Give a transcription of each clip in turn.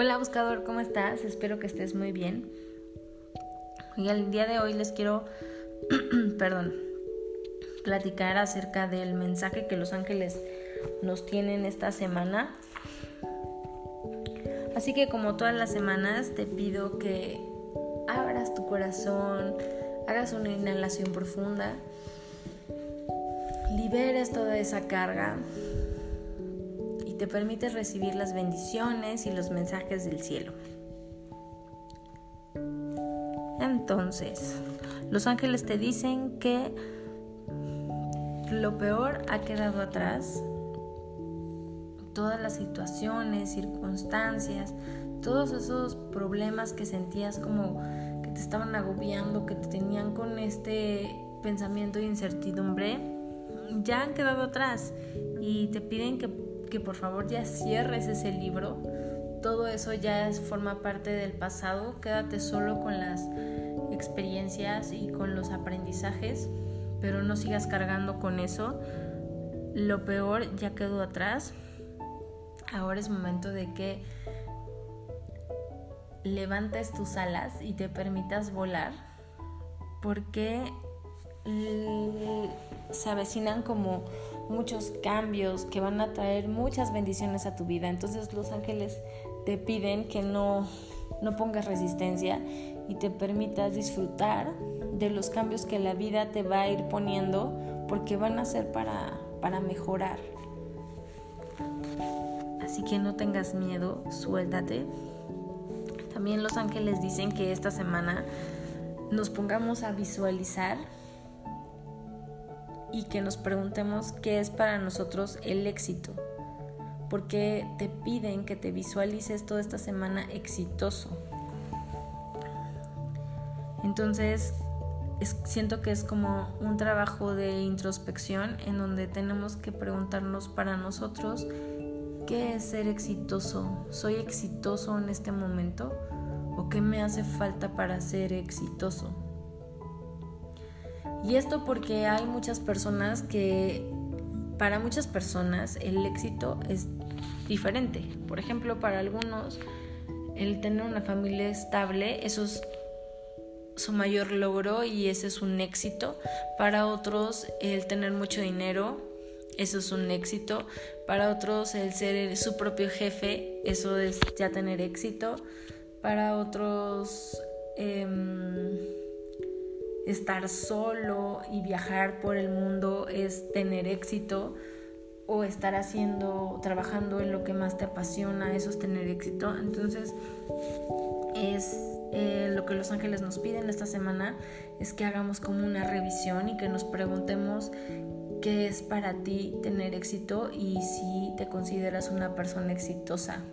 Hola buscador, ¿cómo estás? Espero que estés muy bien. Y el día de hoy les quiero, perdón, platicar acerca del mensaje que los ángeles nos tienen esta semana. Así que como todas las semanas te pido que abras tu corazón, hagas una inhalación profunda, liberes toda esa carga te permites recibir las bendiciones y los mensajes del cielo. Entonces, los ángeles te dicen que lo peor ha quedado atrás. Todas las situaciones, circunstancias, todos esos problemas que sentías como que te estaban agobiando, que te tenían con este pensamiento de incertidumbre, ya han quedado atrás y te piden que que por favor ya cierres ese libro. Todo eso ya forma parte del pasado. Quédate solo con las experiencias y con los aprendizajes, pero no sigas cargando con eso. Lo peor ya quedó atrás. Ahora es momento de que levantes tus alas y te permitas volar, porque se avecinan como muchos cambios que van a traer muchas bendiciones a tu vida. Entonces los ángeles te piden que no, no pongas resistencia y te permitas disfrutar de los cambios que la vida te va a ir poniendo porque van a ser para, para mejorar. Así que no tengas miedo, suéltate. También los ángeles dicen que esta semana nos pongamos a visualizar y que nos preguntemos qué es para nosotros el éxito. Porque te piden que te visualices toda esta semana exitoso. Entonces, siento que es como un trabajo de introspección en donde tenemos que preguntarnos para nosotros qué es ser exitoso. ¿Soy exitoso en este momento? ¿O qué me hace falta para ser exitoso? Y esto porque hay muchas personas que, para muchas personas, el éxito es diferente. Por ejemplo, para algunos, el tener una familia estable, eso es su mayor logro y ese es un éxito. Para otros, el tener mucho dinero, eso es un éxito. Para otros, el ser su propio jefe, eso es ya tener éxito. Para otros, em, estar solo y viajar por el mundo es tener éxito o estar haciendo, trabajando en lo que más te apasiona, eso es tener éxito. Entonces, es eh, lo que los ángeles nos piden esta semana, es que hagamos como una revisión y que nos preguntemos qué es para ti tener éxito y si te consideras una persona exitosa.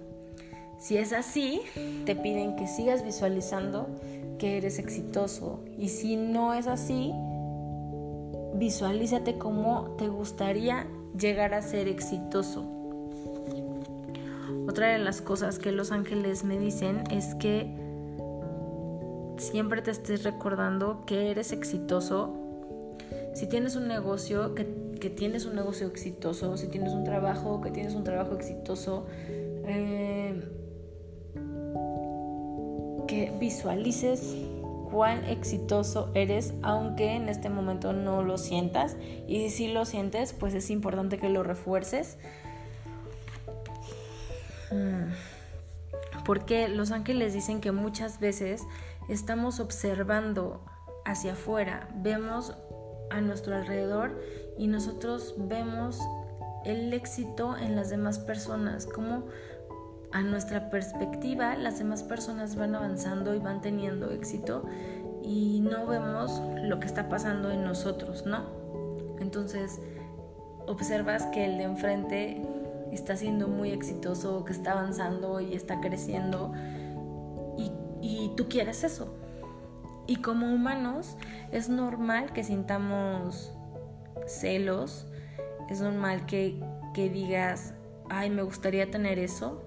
Si es así, te piden que sigas visualizando que eres exitoso. Y si no es así, visualízate cómo te gustaría llegar a ser exitoso. Otra de las cosas que los ángeles me dicen es que siempre te estés recordando que eres exitoso. Si tienes un negocio, que, tienes un negocio exitoso, si tienes un trabajo, que tienes un trabajo exitoso, eh, visualices cuán exitoso eres, aunque en este momento no lo sientas. Y si lo sientes, pues es importante que lo refuerces. Mm. Porque los ángeles dicen que muchas veces estamos observando hacia afuera, vemos a nuestro alrededor y nosotros vemos el éxito en las demás personas, como a nuestra perspectiva las demás personas van avanzando y van teniendo éxito y no vemos lo que está pasando en nosotros, ¿no? Entonces observas que el de enfrente está siendo muy exitoso, que está avanzando y está creciendo y, tú quieres eso. Y como humanos es normal que sintamos celos, es normal que, que digas, ay, me gustaría tener eso,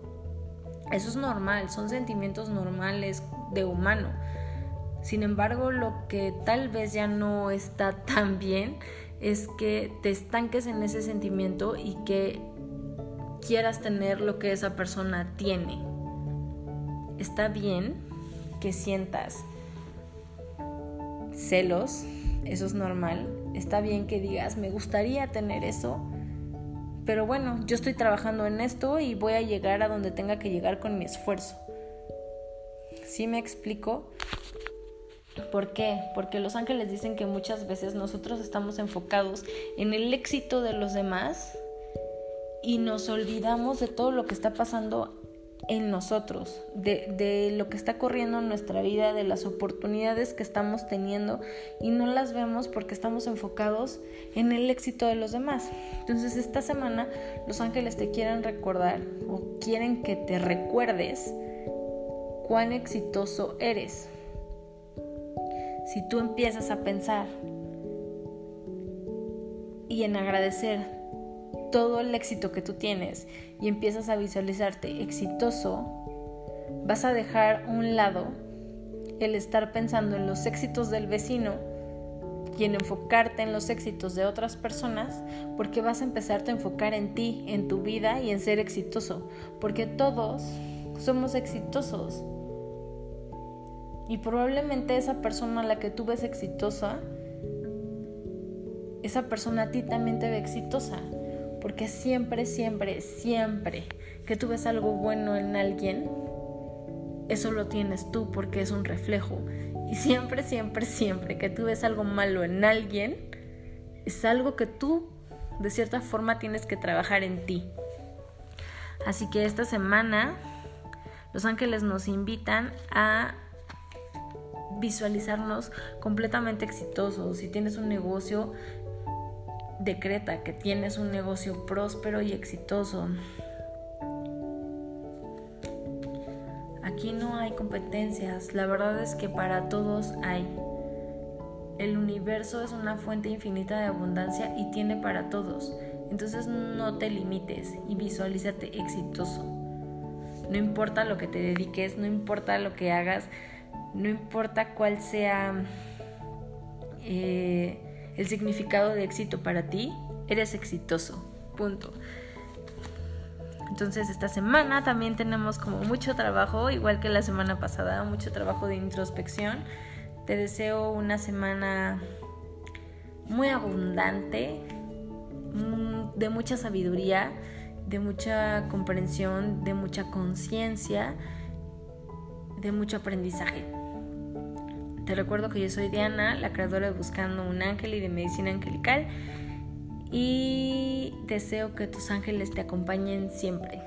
eso es normal, son sentimientos normales de humano. Sin embargo, lo que tal vez ya no está tan bien es que te estanques en ese sentimiento y que quieras tener lo que esa persona tiene. está bien que sientas celos, eso es normal. Está bien que digas, me gustaría tener eso, pero bueno, yo estoy trabajando en esto y voy a llegar a donde tenga que llegar con mi esfuerzo. ¿Sí me explico? ¿Por qué? Porque los ángeles dicen que muchas veces nosotros estamos enfocados en el éxito de los demás y nos olvidamos de todo lo que está pasando en nosotros, de, lo que está corriendo en nuestra vida, de las oportunidades que estamos teniendo y no las vemos porque estamos enfocados en el éxito de los demás. Entonces esta semana los ángeles te quieren recordar o quieren que te recuerdes cuán exitoso eres. Si tú empiezas a pensar y en agradecer todo el éxito que tú tienes y empiezas a visualizarte exitoso, vas a dejar un lado el estar pensando en los éxitos del vecino y en enfocarte en los éxitos de otras personas, porque vas a empezarte a enfocar en ti, en tu vida y en ser exitoso, porque todos somos exitosos. Y probablemente esa persona a la que tú ves exitosa, esa persona a ti también te ve exitosa. Porque siempre, siempre, siempre que tú ves algo bueno en alguien, eso lo tienes tú porque es un reflejo. Y siempre, siempre, siempre que tú ves algo malo en alguien, es algo que tú de cierta forma tienes que trabajar en ti. Así que esta semana los ángeles nos invitan a visualizarnos completamente exitosos. Si tienes un negocio, que tienes un negocio próspero y exitoso. Aquí no hay competencias, la verdad es que para todos hay. El universo es una fuente infinita de abundancia y tiene para todos. Entonces no te limites y visualízate exitoso. No importa lo que te dediques, no importa lo que hagas, no importa cuál sea eh, el significado de éxito para ti, eres exitoso. Punto. Entonces esta semana también tenemos como mucho trabajo, igual que la semana pasada, mucho trabajo de introspección. Te deseo una semana muy abundante, mm, de mucha sabiduría, de mucha comprensión, de mucha conciencia, de mucho aprendizaje. Te recuerdo que yo soy Diana, la creadora de Buscando un Ángel y de Medicina Angelical. Y deseo que tus ángeles te acompañen siempre.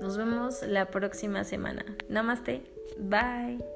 Nos vemos la próxima semana. Namaste. Bye.